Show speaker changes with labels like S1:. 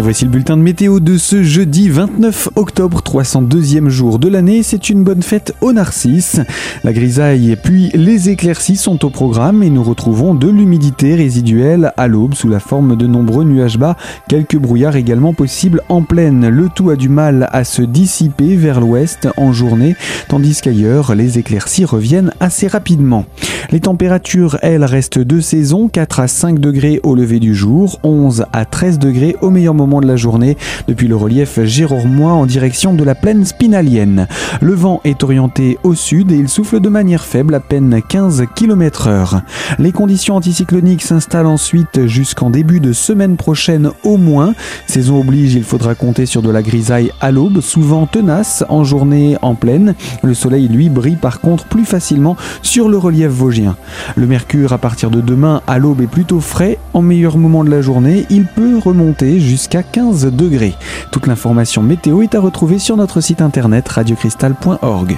S1: Et voici le bulletin de météo de ce jeudi 29 octobre, 302e jour de l'année. C'est une bonne fête aux narcisses. La grisaille puis les éclaircies sont au programme et nous retrouvons de l'humidité résiduelle à l'aube sous la forme de nombreux nuages bas, quelques brouillards également possibles en pleine. Le tout a du mal à se dissiper vers l'ouest en journée, tandis qu'ailleurs les éclaircies reviennent assez rapidement. Les températures, elles, restent de saison, 4 à 5 degrés au lever du jour, 11 à 13 degrés au meilleur moment de la journée depuis le relief gérormois en direction de la plaine spinalienne. Le vent est orienté au sud et il souffle de manière faible à peine 15 km heure. Les conditions anticycloniques s'installent ensuite jusqu'en début de semaine prochaine au moins. Saison oblige, il faudra compter sur de la grisaille à l'aube, souvent tenace en journée en pleine. Le soleil, lui, brille par contre plus facilement sur le relief vosgien. Le mercure à partir de demain à l'aube est plutôt frais. En meilleur moment de la journée, il peut remonter jusqu'à 15 degrés. Toute l'information météo est à retrouver sur notre site internet radiocristal.org.